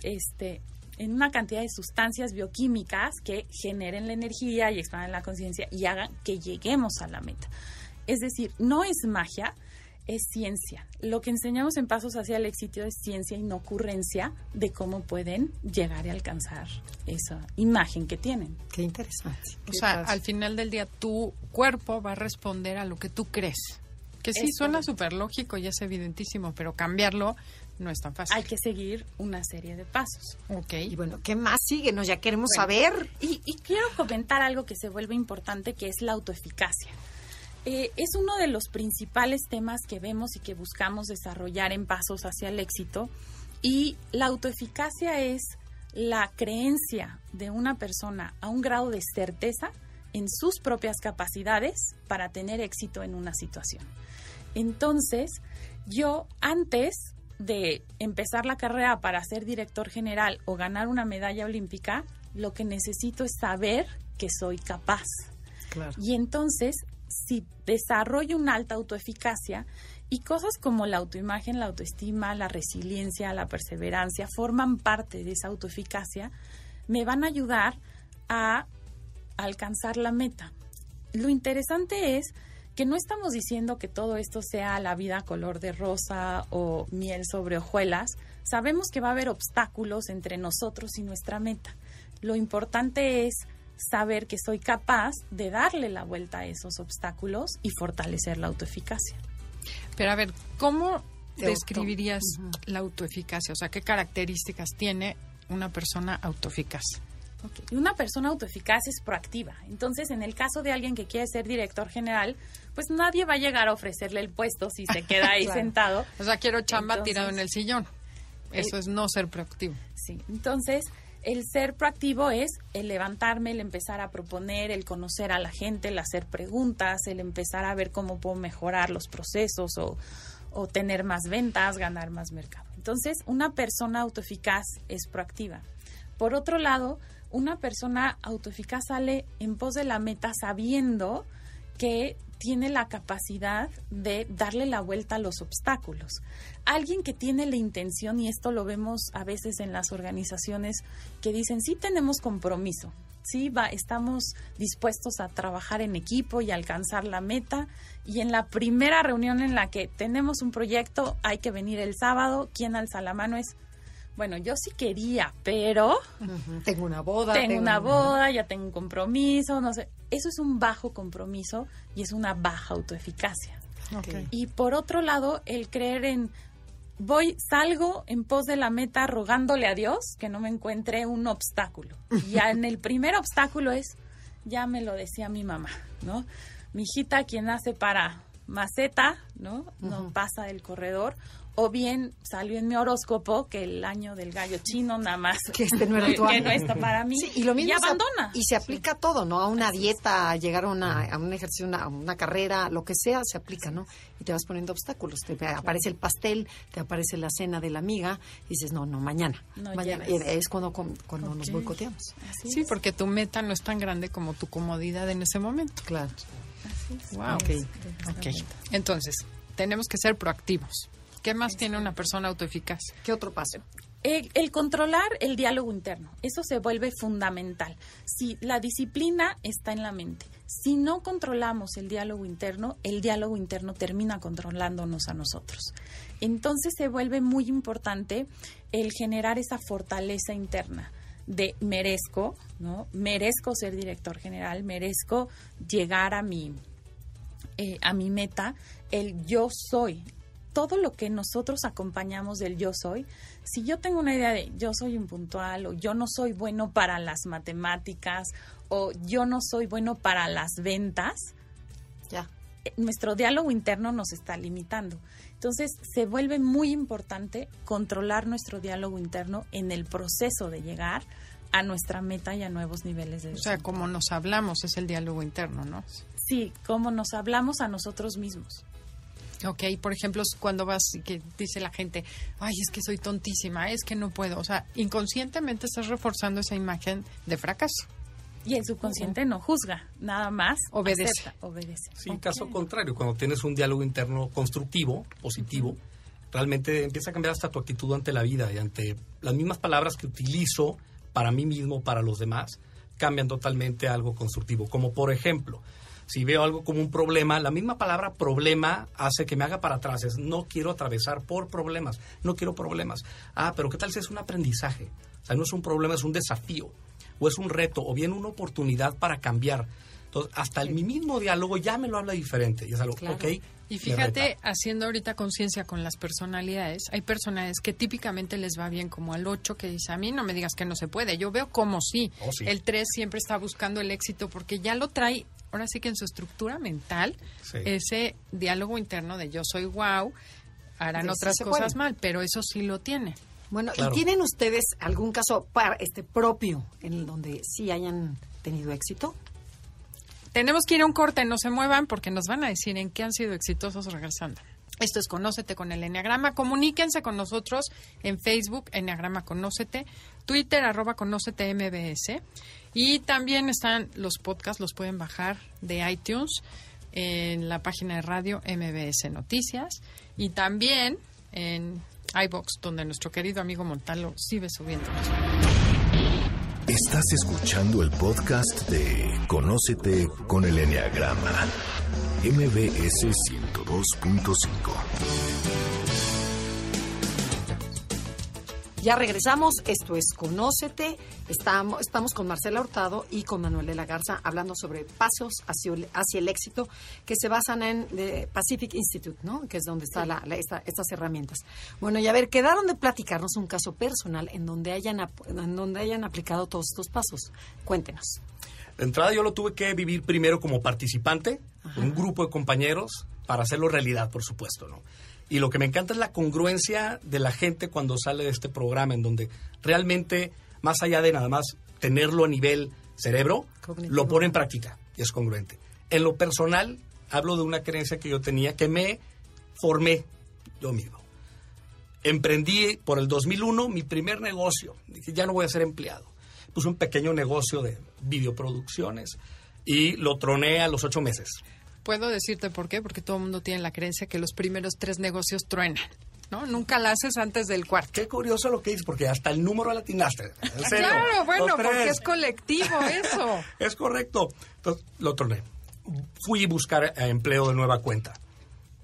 este, en una cantidad de sustancias bioquímicas que generen la energía y expanden la conciencia y hagan que lleguemos a la meta. Es decir, no es magia, es ciencia. Lo que enseñamos en Pasos hacia el éxito es ciencia y no ocurrencia de cómo pueden llegar y alcanzar esa imagen que tienen. Qué interesante. O Qué sea, al final del día tu cuerpo va a responder a lo que tú crees. Que sí, Es suena súper lógico y es evidentísimo, pero cambiarlo no es tan fácil. Hay que seguir una serie de pasos. Ok. Y bueno, ¿qué más sigue? Nos ya queremos Bueno. saber. Y, y quiero comentar algo que se vuelve importante, que es la autoeficacia. Eh, es uno de los principales temas que vemos y que buscamos desarrollar en pasos hacia el éxito. Y la autoeficacia es la creencia de una persona a un grado de certeza en sus propias capacidades para tener éxito en una situación. Entonces, yo antes de empezar la carrera para ser director general o ganar una medalla olímpica, lo que necesito es saber que soy capaz. Claro. Y entonces, si desarrollo una alta autoeficacia y cosas como la autoimagen, la autoestima, la resiliencia, la perseverancia forman parte de esa autoeficacia, me van a ayudar a alcanzar la meta. Lo interesante es que no estamos diciendo que todo esto sea la vida color de rosa o miel sobre hojuelas. Sabemos que va a haber obstáculos entre nosotros y nuestra meta. Lo importante es saber que soy capaz de darle la vuelta a esos obstáculos y fortalecer la autoeficacia. Pero a ver, ¿cómo De describirías auto- la autoeficacia? O sea, ¿qué características tiene una persona autoeficaz? Una persona autoeficaz es proactiva. Entonces, en el caso de alguien que quiere ser director general, pues nadie va a llegar a ofrecerle el puesto si se queda ahí Claro. sentado. O sea, quiero chamba Entonces- tirado en el sillón. Eso Eh, es no ser proactivo. Sí, entonces el ser proactivo es el levantarme, el empezar a proponer, el conocer a la gente, el hacer preguntas, el empezar a ver cómo puedo mejorar los procesos o, o tener más ventas, ganar más mercado. Entonces, una persona autoeficaz es proactiva. Por otro lado, una persona autoeficaz sale en pos de la meta sabiendo que tiene la capacidad de darle la vuelta a los obstáculos. Alguien que tiene la intención, y esto lo vemos a veces en las organizaciones, que dicen, sí tenemos compromiso, sí va, estamos dispuestos a trabajar en equipo y alcanzar la meta, y en la primera reunión en la que tenemos un proyecto, hay que venir el sábado, ¿quién alza la mano es? Bueno, yo sí quería, pero. Tengo una boda. tengo una boda, ya tengo un compromiso, no sé. Eso es un bajo compromiso y es una baja autoeficacia. Y por otro lado, el creer en voy, salgo en pos de la meta rogándole a Dios que no me encuentre un obstáculo. Y ya en el primer obstáculo es, ya me lo decía mi mamá, ¿no? Mi hijita, quien nace para maceta, ¿no? No pasa del corredor. O bien salió en mi horóscopo que el año del gallo chino nada más Que este no era tu que año. no está para mí Sí, y lo mismo ap- abandona. y se aplica a todo, ¿no? A una dieta, a llegar a, una, a un ejercicio, una, a una carrera, lo que sea, se aplica, ¿no? Y te vas poniendo obstáculos. Te aparece el pastel, te aparece la cena de la amiga, y dices, no, no, mañana. No mañana. Y es cuando, cuando nos boicoteamos. Así Sí, es. porque tu meta no es tan grande como tu comodidad en ese momento. Claro. Wow. Ok. Ok. Entonces, tenemos que ser proactivos. ¿Qué más tiene una persona autoeficaz? ¿Qué otro paso? El, el controlar el diálogo interno, eso se vuelve fundamental. Si la disciplina está en la mente, si no controlamos el diálogo interno, el diálogo interno termina controlándonos a nosotros. Entonces se vuelve muy importante el generar esa fortaleza interna de merezco, ¿no? Merezco ser director general, merezco llegar a mi eh, a mi meta, el yo soy. Todo lo que nosotros acompañamos del yo soy, si yo tengo una idea de yo soy impuntual o yo no soy bueno para las matemáticas o yo no soy bueno para las ventas, Ya. eh, nuestro diálogo interno nos está limitando. Entonces se vuelve muy importante controlar nuestro diálogo interno en el proceso de llegar a nuestra meta y a nuevos niveles de O sea, como nos hablamos es el diálogo interno, ¿no? Sí, cómo nos hablamos a nosotros mismos. Ok, por ejemplo, cuando vas y que dice la gente, ay, es que soy tontísima, es que no puedo. O sea, inconscientemente estás reforzando esa imagen de fracaso. Y el subconsciente no juzga, nada más Obedece. acepta, obedece. Sí, caso contrario, cuando tienes un diálogo interno constructivo, positivo, realmente empieza a cambiar hasta tu actitud ante la vida y ante las mismas palabras que utilizo para mí mismo, para los demás, cambian totalmente a algo constructivo. Como por ejemplo, si veo algo como un problema, la misma palabra problema hace que me haga para atrás. Es no quiero atravesar por problemas, no quiero problemas. Ah, pero ¿qué tal si es un aprendizaje? O sea, no es un problema, es un desafío, o es un reto, o bien una oportunidad para cambiar. Entonces, hasta el, mi mismo diálogo ya me lo habla diferente. Y es algo, Claro. ok, Y fíjate, haciendo ahorita conciencia con las personalidades, hay personalidades que típicamente les va bien, como al 8 que dice, a mí no me digas que no se puede, yo veo como sí. Oh, sí. El 3 siempre está buscando el éxito porque ya lo trae, ahora sí que en su estructura mental, Sí. ese diálogo interno de yo soy wow, harán De otras cosas puede. mal, pero eso sí lo tiene. Bueno, Claro. ¿y tienen ustedes algún caso par- este propio en el donde sí hayan tenido éxito? Tenemos que ir a un corte, no se muevan porque nos van a decir en qué han sido exitosos regresando. Esto es Conócete con el Enneagrama. Comuníquense con nosotros en Facebook, Enneagrama Conócete, Twitter, arroba Conócete MBS. Y también están los podcasts, los pueden bajar de iTunes en la página de radio MBS Noticias y también en iBox, donde nuestro querido amigo Montalo sigue subiendo. Estás escuchando el podcast de Conócete con el Enneagrama, MBS 102.5. Ya regresamos, esto es Conócete. Estamos, estamos con Marcela Hurtado y con Manuel de la Garza hablando sobre pasos hacia, el- hacia el éxito que se basan en the Pacific Institute, ¿no? Que es donde están estas herramientas. Bueno, y a ver, quedaron de platicarnos un caso personal en donde hayan, en donde hayan aplicado todos estos pasos. Cuéntenos. De entrada yo lo tuve que vivir primero como participante, un grupo de compañeros, para hacerlo realidad, por supuesto, ¿no? Y lo que me encanta es la congruencia de la gente cuando sale de este programa, en donde realmente, más allá de nada más tenerlo a nivel cerebro, Cognitivo. lo pone en práctica y es congruente. En lo personal, hablo de una creencia que yo tenía, que me formé yo mismo. Emprendí por el 2001 mi primer negocio. Dije, ya no voy a ser empleado. Puse un pequeño negocio de videoproducciones y lo troné a los ocho meses. Puedo decirte por qué, porque todo el mundo tiene la creencia que los primeros tres negocios truenan, ¿no? Nunca la haces antes del cuarto. Qué curioso lo que dices, porque hasta el número latinaste. En serio. Claro, bueno, porque es colectivo eso. Es correcto. Entonces, lo troné. Fui a buscar eh, empleo de nueva cuenta.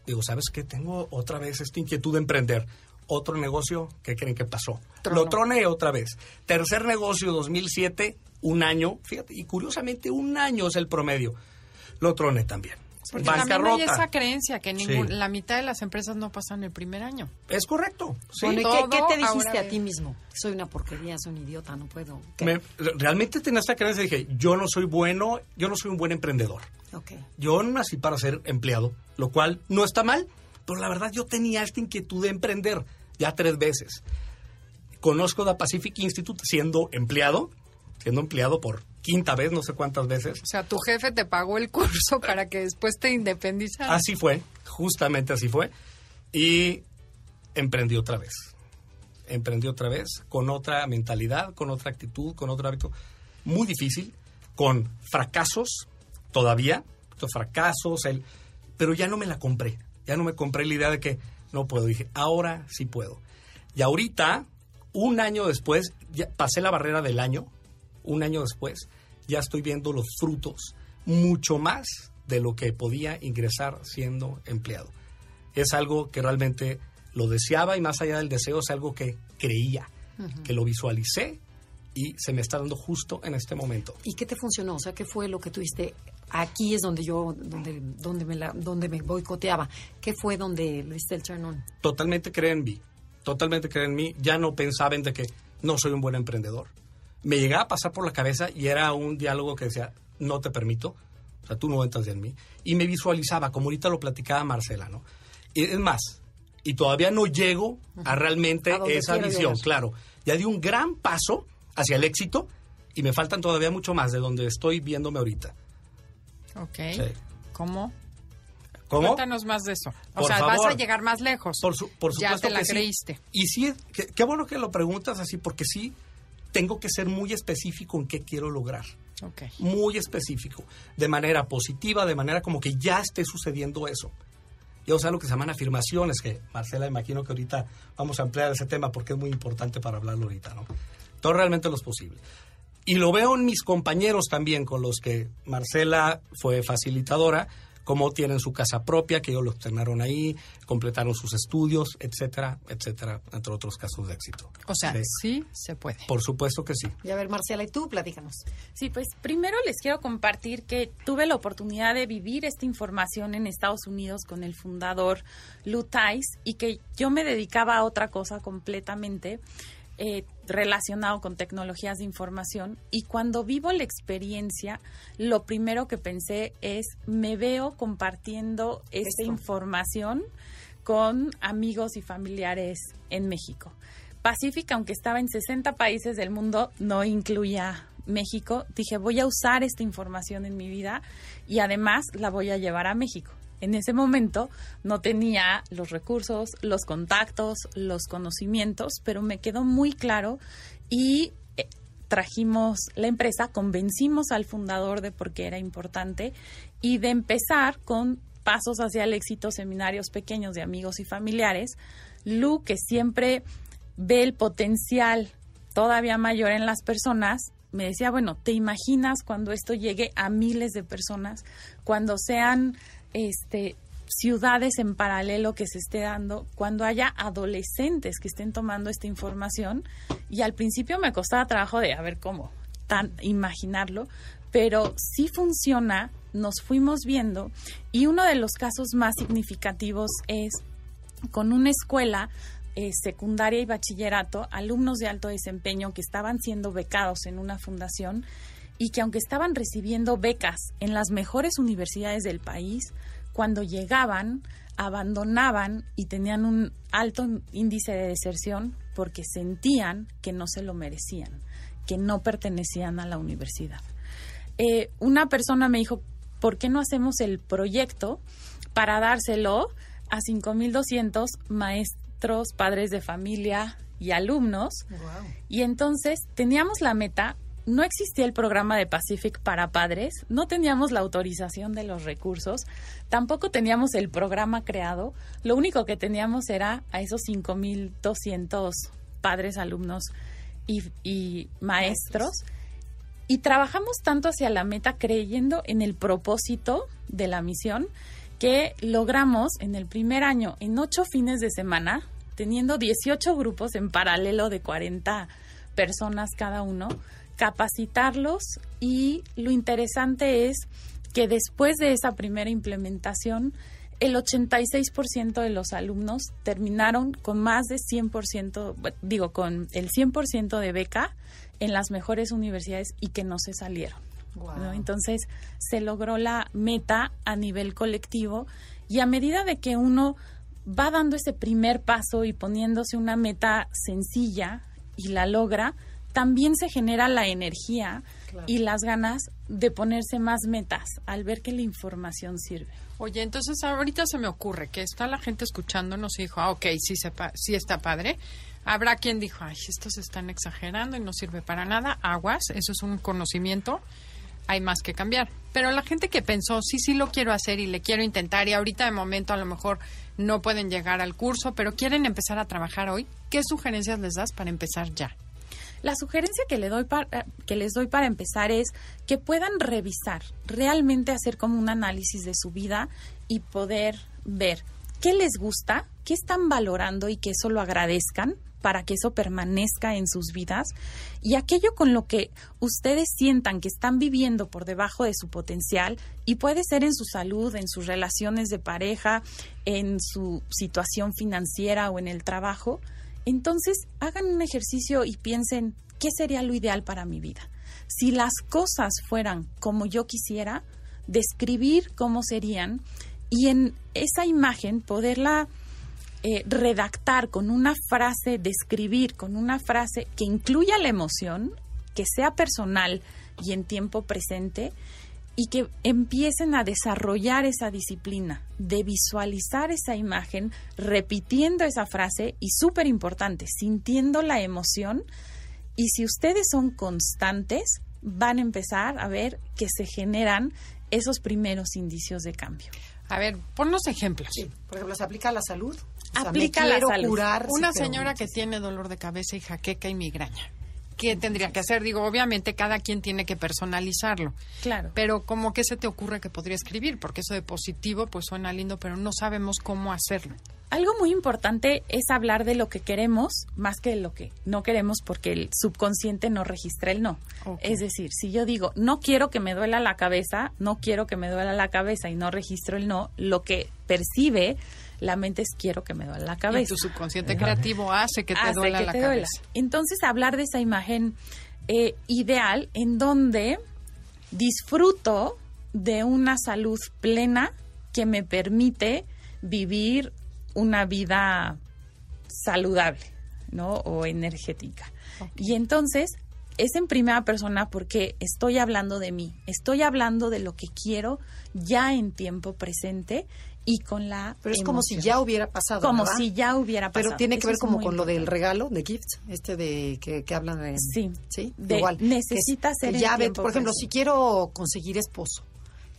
Digo, ¿sabes qué? Tengo otra vez esta inquietud de emprender. Otro negocio, ¿qué creen que pasó? Lo troné otra vez. Tercer negocio, 2007, un año. Fíjate, y curiosamente un año es el promedio. Lo troné también. Porque también hay Bancarrota. esa creencia que ningún- Sí. la mitad de las empresas no pasan el primer año. Es correcto. Sí. bueno, ¿y qué, te dijiste a ti mismo? Soy una porquería, soy un idiota, no puedo. Realmente tenía esta creencia y dije, yo no soy bueno, yo no soy un buen emprendedor. Yo no nací para ser empleado, lo cual no está mal, pero la verdad yo tenía esta inquietud de emprender ya tres veces. Conozco The Pacific Institute siendo empleado, siendo empleado por quinta vez, no sé cuántas veces. O sea, tu jefe te pagó el curso para que después te independizaras. Así fue, justamente así fue. Y emprendí otra vez. Emprendí otra vez con otra mentalidad, con otra actitud, con otro hábito. Muy difícil, con fracasos todavía, fracasos, el, pero ya no me la compré. Ya no me compré la idea de que no puedo. Dije, ahora sí puedo. Y ahorita, un año después, ya pasé la barrera del año, un año después, ya estoy viendo los frutos mucho más de lo que podía ingresar siendo empleado. Es algo que realmente lo deseaba y más allá del deseo es algo que creía, que lo visualicé y se me está dando justo en este momento. ¿Y qué te funcionó? O sea, ¿qué fue lo que tuviste? Aquí es donde yo, donde, donde me, la, donde me boicoteaba. ¿Qué fue donde le diste el turn on? Totalmente cree en mí, totalmente cree en mí. Ya no pensaba en de que no soy un buen emprendedor. Me llegaba a pasar por la cabeza y era un diálogo que decía, no te permito, o sea, tú no entras en mí. Y me visualizaba, como ahorita lo platicaba Marcela, ¿no? Y es más, y todavía no llego a realmente A esa visión, llegar. claro. Ya di un gran paso hacia el éxito y me faltan todavía mucho más de donde estoy viéndome ahorita. Ok. Sí. ¿Cómo? ¿Cómo? Cuéntanos más de eso. O Por sea, vas a llegar más lejos. Por, su- por ya supuesto te la que sí. creíste. Y sí, qué bueno que lo preguntas así, porque sí tengo que ser muy específico en qué quiero lograr. Ok. Muy específico. De manera positiva, de manera como que ya esté sucediendo eso. Y vamos a lo que se llaman afirmaciones, que Marcela, imagino que ahorita vamos a ampliar ese tema porque es muy importante para hablarlo ahorita, ¿no? Todo realmente lo es posible. Y lo veo en mis compañeros también, con los que Marcela fue facilitadora, cómo tienen su casa propia, que ellos lo estrenaron ahí, completaron sus estudios, etcétera, etcétera, entre otros casos de éxito. O sea, Sí. sí se puede. Por supuesto que sí. Y a ver, Marcela, y tú, platícanos. Sí, pues primero les quiero compartir que tuve la oportunidad de vivir esta información en Estados Unidos con el fundador Lou Tice y que yo me dedicaba a otra cosa completamente eh, relacionado con tecnologías de información y cuando vivo la experiencia, lo primero que pensé es, me veo compartiendo esta Esto. información con amigos y familiares en México. Pacífica, aunque estaba en 60 países del mundo, no incluía México. Dije, voy a usar esta información en mi vida y además la voy a llevar a México. En ese momento no tenía los recursos, los contactos, los conocimientos, pero me quedó muy claro y eh, trajimos la empresa, convencimos al fundador de por qué era importante y de empezar con pasos hacia el éxito, seminarios pequeños de amigos y familiares. Lu, que siempre ve el potencial todavía mayor en las personas, me decía, bueno, ¿te imaginas cuando esto llegue a miles de personas, cuando sean este ciudades en paralelo que se esté dando, cuando haya adolescentes que estén tomando esta información? Y al principio me costaba trabajo de, a ver, ¿cómo? Tan imaginarlo, pero sí funciona, nos fuimos viendo y uno de los casos más significativos es con una escuela eh, secundaria y bachillerato, alumnos de alto desempeño que estaban siendo becados en una fundación y que aunque estaban recibiendo becas en las mejores universidades del país, cuando llegaban abandonaban y tenían un alto índice de deserción porque sentían que no se lo merecían, que no pertenecían a la universidad. Eh, una persona me dijo, ¿por qué no hacemos el proyecto para dárselo a 5.200 maestros, padres de familia y alumnos? Y entonces teníamos la meta, no existía el programa de Pacific para padres, no teníamos la autorización de los recursos, tampoco teníamos el programa creado, lo único que teníamos era a esos 5.200 padres, alumnos y, y maestros. Y trabajamos tanto hacia la meta creyendo en el propósito de la misión que logramos en el primer año, en ocho fines de semana, teniendo 18 grupos en paralelo de 40 personas cada uno, capacitarlos y lo interesante es que después de esa primera implementación, el 86% de los alumnos terminaron con más de 100%, bu- digo, con el 100% de beca en las mejores universidades y que no se salieron. Wow. ¿no? Entonces se logró la meta a nivel colectivo y a medida de que uno va dando ese primer paso y poniéndose una meta sencilla y la logra, también se genera la energía y las ganas de ponerse más metas al ver que la información sirve. Oye, entonces ahorita se me ocurre que está la gente escuchándonos y dijo, ah, ok, sí, se pa- sí está padre. Habrá quien dijo, ay, estos están exagerando y no sirve para nada. Aguas, eso es un conocimiento. Hay más que cambiar. Pero la gente que pensó, sí, sí lo quiero hacer y le quiero intentar y ahorita de momento a lo mejor no pueden llegar al curso, pero quieren empezar a trabajar hoy, ¿qué sugerencias les das para empezar ya? La sugerencia que, le doy para, que les doy para empezar es que puedan revisar, realmente hacer como un análisis de su vida y poder ver qué les gusta, qué están valorando y que eso lo agradezcan para que eso permanezca en sus vidas y aquello con lo que ustedes sientan que están viviendo por debajo de su potencial y puede ser en su salud, en sus relaciones de pareja, en su situación financiera o en el trabajo, entonces hagan un ejercicio y piensen qué sería lo ideal para mi vida. Si las cosas fueran como yo quisiera, describir cómo serían y en esa imagen poderla eh, redactar con una frase, describir con una frase que incluya la emoción, que sea personal y en tiempo presente y que empiecen a desarrollar esa disciplina de visualizar esa imagen, repitiendo esa frase y súper importante, sintiendo la emoción. Y si ustedes son constantes, van a empezar a ver que se generan esos primeros indicios de cambio. A ver, ponnos ejemplos. Sí, por ejemplo, ¿se aplica a la salud? O sea, Aplica a la salud. curar. Una señora que tiene dolor de cabeza y jaqueca y migraña. Qué tendría que hacer. Digo, obviamente cada quien tiene que personalizarlo. Claro. Pero como que se te ocurre que podría escribir, porque eso de positivo pues suena lindo, pero no sabemos cómo hacerlo. Algo muy importante es hablar de lo que queremos más que de lo que no queremos porque el subconsciente no registra el no. Es decir, si yo digo, no quiero que me duela la cabeza, no quiero que me duela la cabeza y no registro el no, lo que percibe la mente es quiero que me duela la Y cabeza. tu subconsciente creativo hace que te hace duela que la te duela. cabeza. Entonces, hablar de esa imagen eh, ideal en donde disfruto de una salud plena que me permite vivir una vida saludable, ¿no? O energética. Y entonces es en primera persona porque estoy hablando de mí, estoy hablando de lo que quiero ya en tiempo presente y con la Pero es como si ya hubiera pasado. como ¿verdad? si ya hubiera pasado. Pero tiene que Eso ver como con lo del regalo, de gift, este de que, que hablan de... Sí. Sí, De igual. necesita ser ya ve- tiempo por ejemplo, si quiero conseguir esposo,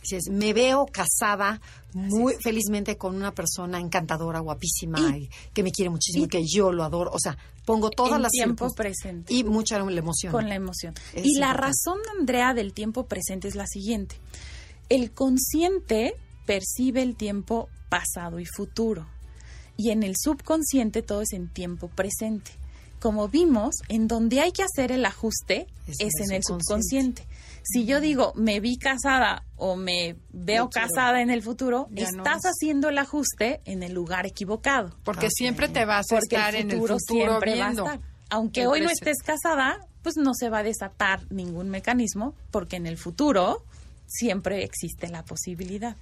dices, me veo casada muy felizmente con una persona encantadora, guapísima, Y- y que me quiere muchísimo, y- que yo lo adoro. O sea, pongo todas las tiempo presente. Y mucha la emoción. con la emoción. Es y la razón, Andrea, del tiempo presente es la siguiente. El consciente percibe el tiempo pasado y futuro. Y en el subconsciente todo es en tiempo presente. Como vimos, en donde hay que hacer el ajuste Es es, en el en el subconsciente. subconsciente. Si yo digo me vi casada o me veo casada en el futuro, Ya no estás es. haciendo el ajuste en el lugar equivocado. Porque siempre te vas a Porque estar el en el futuro futuro siempre viendo. va a estar. Aunque hoy no estés casada, pues no se va a desatar ningún mecanismo, porque en el futuro siempre existe la posibilidad.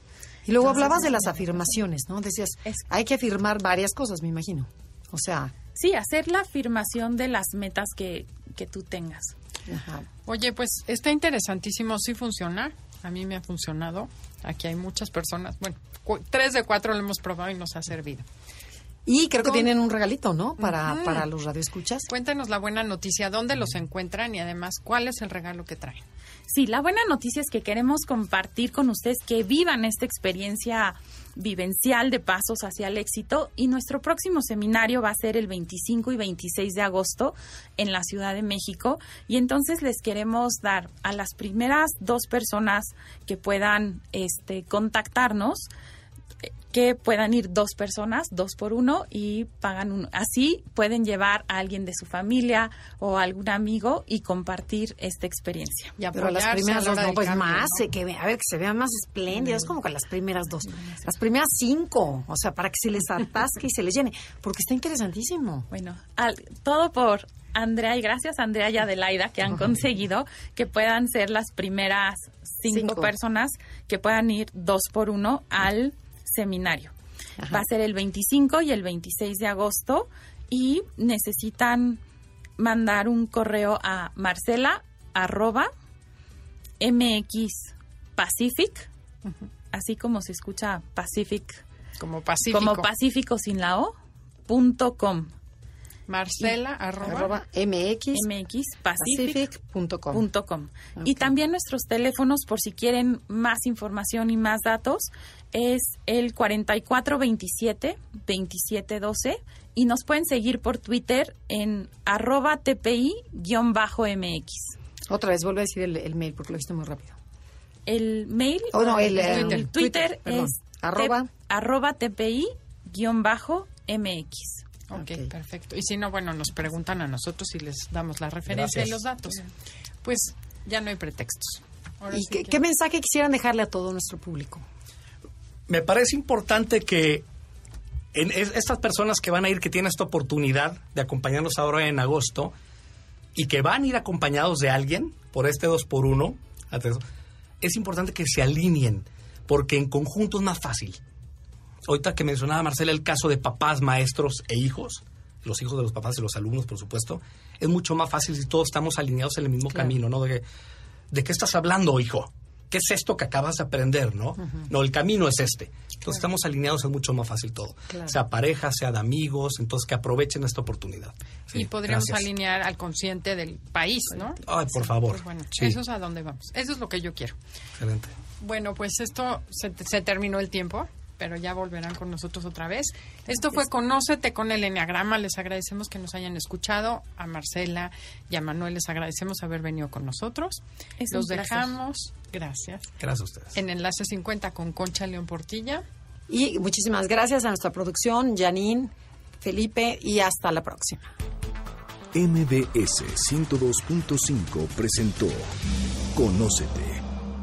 Y luego Entonces, hablabas de las afirmaciones, ¿no? Decías, Es- hay que afirmar varias cosas, me imagino. O sea, Sí, hacer la afirmación de las metas que, que tú tengas. ajá. Oye, pues está interesantísimo, sí funciona. A mí me ha funcionado. Aquí hay muchas personas. Bueno, tres de cuatro lo hemos probado y nos ha servido. Y creo que Con- tienen un regalito, ¿no? Para, para los radioescuchas. Cuéntanos la buena noticia, dónde los encuentran y además cuál es el regalo que traen. Sí, la buena noticia es que queremos compartir con ustedes que vivan esta experiencia vivencial de pasos hacia el éxito y nuestro próximo seminario va a ser el 25 y 26 de agosto en la Ciudad de México y entonces les queremos dar a las primeras dos personas que puedan este contactarnos que puedan ir dos personas, dos por uno, y pagan uno. Así pueden llevar a alguien de su familia o a algún amigo y compartir esta experiencia. Y Pero las primeras dos no, pues cambio, más, ¿no? que a ver, que se vean más espléndidas, como que las primeras dos. Las primeras cinco, o sea, para que se les atasque y se les llene, porque está interesantísimo. Bueno, al- todo por Andrea y gracias a Andrea y Adelaida que han conseguido que puedan ser las primeras cinco, Cinco. personas que puedan ir dos por uno al seminario. Ajá. Va a ser el 25 y el 26 de agosto y necesitan mandar un correo a marcela arroba mx pacific así como se escucha pacific Como Pacífico. como pacífico sin la o punto com Marcela, arroba. Arroba mx mx pacific pacific.com. punto com. Y también nuestros teléfonos, por si quieren más información y más datos, es el 4427-2712 y nos pueden seguir por Twitter en arroba tpi-mx. Otra vez, vuelve a decir el, el mail porque lo dijiste muy rápido. El mail, Oh, no, el, el Twitter, Twitter, perdón. es Arroba. arroba tpi-mx. Ok, Ok. perfecto. Y si no, bueno, nos preguntan a nosotros y les damos la referencia Gracias. y los datos. Pues ya no hay pretextos. Ahora ¿Y sí qué, que- qué mensaje quisieran dejarle a todo nuestro público? Me parece importante que en es- estas personas que van a ir, que tienen esta oportunidad de acompañarnos ahora en agosto y que van a ir acompañados de alguien por este 2 por 1 es importante que se alineen porque en conjunto es más fácil. Ahorita que mencionaba Marcela el caso de papás, maestros e hijos, los hijos de los papás y los alumnos, por supuesto, es mucho más fácil si todos estamos alineados en el mismo Claro. camino, ¿no? De, ¿De qué estás hablando, hijo? ¿Qué es esto que acabas de aprender, no? No, el camino es este. Entonces estamos alineados, es mucho más fácil todo. Claro. Sea pareja, sea de amigos, entonces que aprovechen esta oportunidad. Sí, y podríamos gracias. alinear al consciente del país, ¿no? Ay, por favor. Pues bueno, Sí, eso es a dónde vamos. Eso es lo que yo quiero. excelente. Bueno, pues esto se, se terminó el tiempo. Pero ya volverán con nosotros otra vez. Esto fue Conócete con el Enneagrama. Les agradecemos que nos hayan escuchado. A Marcela y a Manuel les agradecemos haber venido con nosotros. Es Los dejamos, gracias, Gracias a ustedes. en Enlace 50 con Concha León Portilla. Y muchísimas gracias a nuestra producción, Janine, Felipe, y hasta la próxima. MBS 102.5 presentó Conócete.